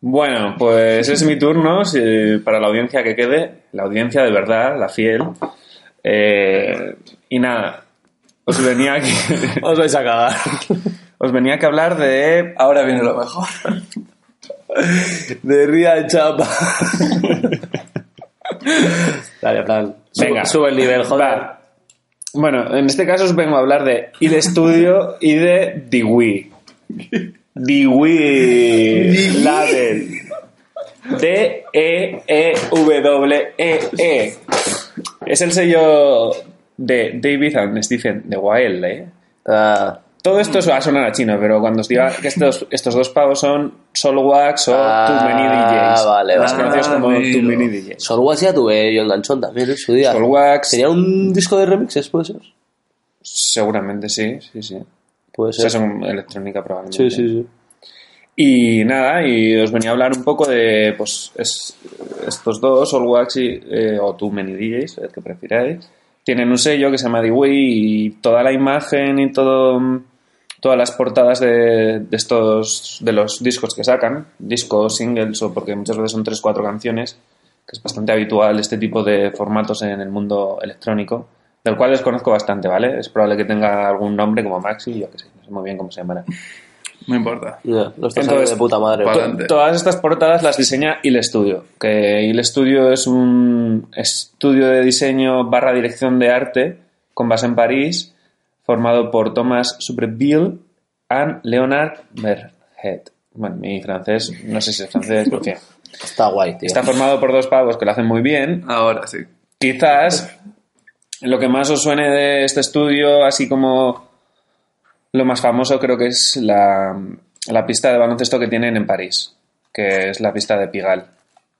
Bueno, pues es mi turno si- para la audiencia que quede, la audiencia de verdad, la fiel. Eh, y nada, os venía aquí, Os vais a cagar. os venía que hablar de Ahora viene lo mejor. De Ría Chapa. Dale, Fran. Venga. Sube el nivel, joder. Va. Bueno, en este caso os vengo a hablar de Il Studio y de Dewey. Dewey Label. D-E-E-W-E-E. Es el sello de David and Stephen de Wild, ¿eh? Ah, Todo esto va a sonar a chino, pero cuando os diga que estos, estos dos pavos son Solwax o Ah, Too Many DJs. vale, Más vale. conocidos como Amigo. Too Many DJs. Solwax ya tuve yo enganchón también en su día. Solwax, ¿Tenía un disco de remixes, puede ser? seguramente sí, sí, sí. Puede O sea, ser. son electrónica probablemente. Sí, sí, sí. Y nada, y os venía a hablar un poco de pues es- estos dos, Solwax y, eh, o Too Many DJs, el que prefiráis. Tienen un sello que se llama Dewey y toda la imagen y todo todas las portadas de, de estos de los discos que sacan, discos, singles o porque muchas veces son tres cuatro canciones, que es bastante habitual este tipo de formatos en el mundo electrónico, del cual desconozco bastante, ¿vale? Es probable que tenga algún nombre como Maxi, yo que sé, no sé muy bien cómo se llamará. No importa. Ya, lo estás Entonces, haciendo de puta madre. To-. Todas estas portadas las diseña Il Studio, que Il Studio es un estudio de diseño barra dirección de arte con base en París, formado por Thomas Subreville and Leonard Berhead. Bueno, mi francés, no sé si es francés, pero en. Está guay, tío. Está formado por dos pavos que lo hacen muy bien. Ahora sí. Quizás lo que más os suene de este estudio, así como lo más famoso, creo que es la, la pista de baloncesto que tienen en París, que es la pista de Pigalle,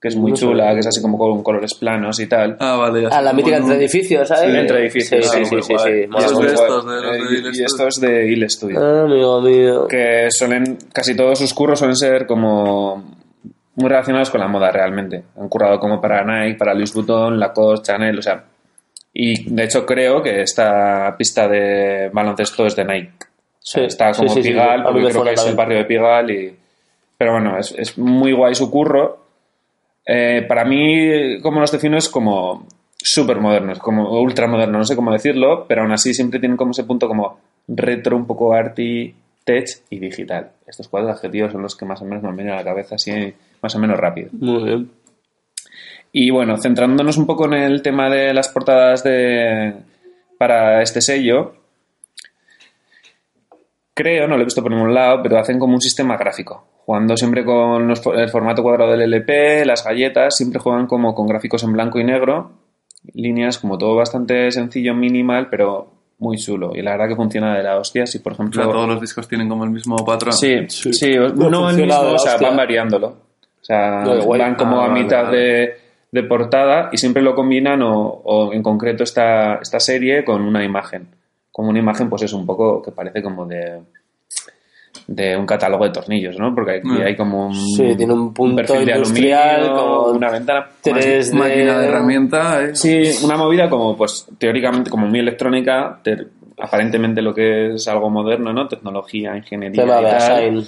que es muy No sé. chula, que es así como con colores planos y tal. Ah, vale. ya Ah, la mítica Bueno, entre edificios, ¿sabes? Sí, entre edificios, Sí, sí, sí, Y mucho. de estos, de los de Eh, Il y, y Studio. estos de Il Studio. Ah, amigo mío. que suelen, casi todos sus curros suelen ser como muy relacionados con la moda realmente. Han currado como para Nike, para Louis Vuitton, Lacoste, Chanel, o sea. Y de hecho creo que esta pista de baloncesto es de Nike. Sí, Está como sí, mí porque creo que es el barrio de Pigalle. Y... Pero bueno, es, es muy guay su curro. Eh, para mí, como los defino, es como súper moderno, es como ultra moderno, no sé cómo decirlo, pero aún así siempre tienen como ese punto como retro, un poco arty, tech y digital. Estos cuatro adjetivos son los que más o menos me vienen a la cabeza así más o menos rápido. Muy bien. Y bueno, centrándonos un poco en el tema de las portadas de para este sello, creo, no lo he visto por ningún lado, pero hacen como un sistema gráfico. Jugando siempre con los el formato cuadrado del LP, las galletas, siempre juegan como con gráficos en blanco y negro, líneas como todo bastante sencillo, minimal, pero muy chulo. Y la verdad que funciona de la hostia. Si por O ejemplo... sea, todos los discos tienen como el mismo patrón. Sí, sí, Sí. o- No no, el mismo, o sea, van variándolo. O sea, No, van como Ah, a vale, mitad vale. de, de portada y siempre lo combinan o, o en concreto esta, esta serie con una imagen. Como una imagen, pues es un poco que parece como de de un catálogo de tornillos, ¿no? Porque aquí Mm. hay como un, Sí, tiene un punto perfil de industrial, aluminio, como una ventana 3D. Máquina de herramienta, ¿eh? Sí, una movida como, pues, teóricamente, como muy electrónica, te- aparentemente lo que es algo moderno, ¿no? Tecnología, ingeniería y tal.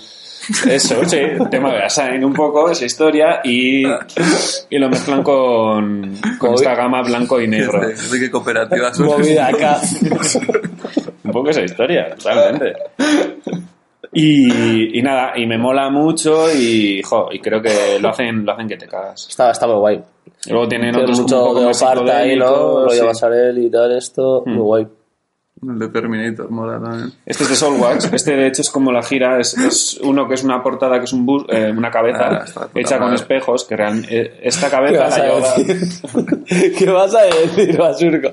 Eso, sí, tema de un poco, esa historia, y, y lo mezclan con, con esta gama blanco y negro. ¿De, de qué cooperativa son? Movida acá. Un poco esa historia, totalmente. Y, y nada, y me mola mucho y, jo, y creo que lo hacen, lo hacen que te cagas. Está, está muy guay. Luego tienen Tiene otros como mucho un poco de más oparta ahí, ¿no? Rollo sí. Basarel y tal, esto. Muy guay. El de Terminator mola también. Este es de Soulwax. Este, de hecho, es como la gira. Es, es uno que es una portada que es un bus, eh, una Ah, cabeza puta hecha con madre. espejos. Que real- eh, esta ¿Qué cabeza la llevaba? ¿Qué vas a decir, Basurco?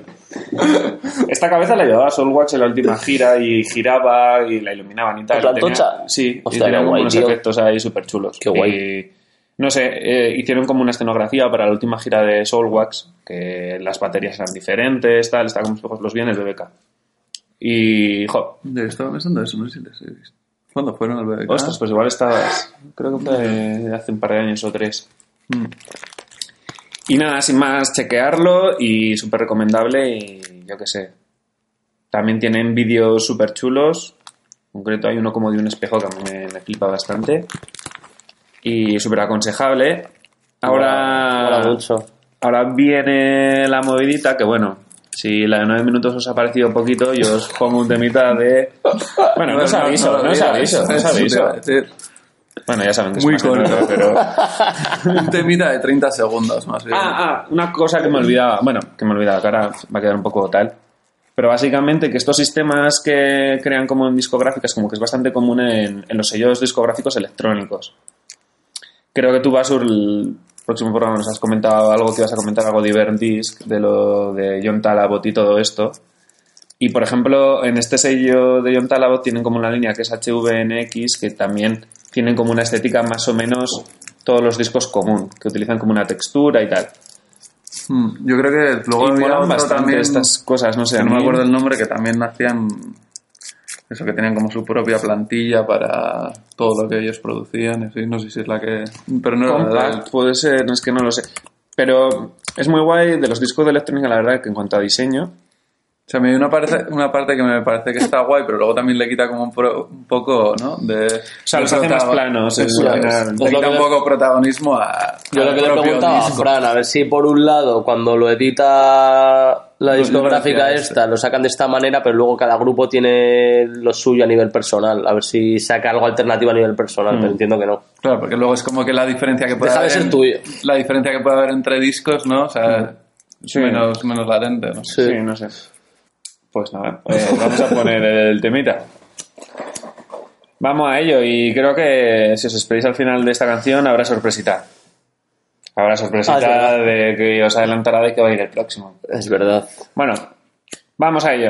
esta cabeza la llevaba Soulwax en la última gira y giraba y la iluminaban y tal. ¿En plan Tenía- tocha? Sí, Hostia, y tenía guay, unos tío. efectos ahí súper chulos. Qué guay. Y, no sé, eh, hicieron como una escenografía para la última gira de Soulwax, que las baterías eran diferentes, tal, está como espejos los bienes de beca. Y, jo, estaba pensando eso, no sé si les he visto. ¿Cuándo fueron al BBK? Ostras, pues igual estabas. Creo que fue hace un par de años o tres. Mm. Y nada, sin más, chequearlo y súper recomendable. Y yo qué sé. También tienen vídeos súper chulos. En concreto, hay uno como de un espejo que a mí me, me flipa bastante. Y súper aconsejable. Ahora. Mucho. Ahora viene la movidita que, bueno, si la de 9 minutos os ha parecido poquito, yo os pongo un temita de. Bueno, no os aviso, no os aviso, no os aviso. Bueno, ya saben que es Muy corto. pero. Un temita de 30 segundos más bien. Ah, ah, una cosa que me olvidaba. Bueno, que me olvidaba, que ahora va a quedar un poco tal. Pero básicamente que estos sistemas que crean como en discográficas, como que es bastante común en, en los sellos discográficos electrónicos. Creo que tú, Basur, próximo programa nos has comentado algo que vas a comentar, algo de Iberdisc, de lo de John Talabot y todo esto. Y por ejemplo, en este sello de John Talabot tienen como una línea que es HVNX, que también tienen como una estética más o menos todos los discos común, que utilizan como una textura y tal. Mm, Yo creo que luego y había otro bastante también, estas cosas, no sé. no me acuerdo el nombre, que también hacían eso, que tenían como su propia plantilla para todo lo que ellos producían. así, no sé si es la que... Pero no era la puede ser, no es que no lo sé. Pero es muy guay de los discos de electrónica, la verdad, que en cuanto a diseño, O sea, a mí hay una parte, una parte que me parece que está guay, pero luego también le quita como un, pro- un poco, ¿no? De, o sea, los hace más planos. es es. Le quita un poco protagonismo a. Yo lo que le preguntaba a. Fran, a ver si por un lado, cuando lo edita la discográfica esta, lo sacan de esta manera, pero luego cada grupo tiene lo suyo a nivel personal. A ver si saca algo alternativo a nivel personal, pero entiendo que no. Claro, porque luego es como que la diferencia que puede Deja de haber. ser en- tuyo. La diferencia que puede haber entre discos, ¿no? O sea, Sí. menos, menos latente, ¿no? Sí. Sí, no sé. Pues nada, eh, vamos a poner el temita. Vamos a ello y creo que si os esperáis al final de esta canción habrá sorpresita. Habrá Ah, es sorpresita de que os adelantará de que va a ir el próximo. Es verdad. Bueno, vamos a ello.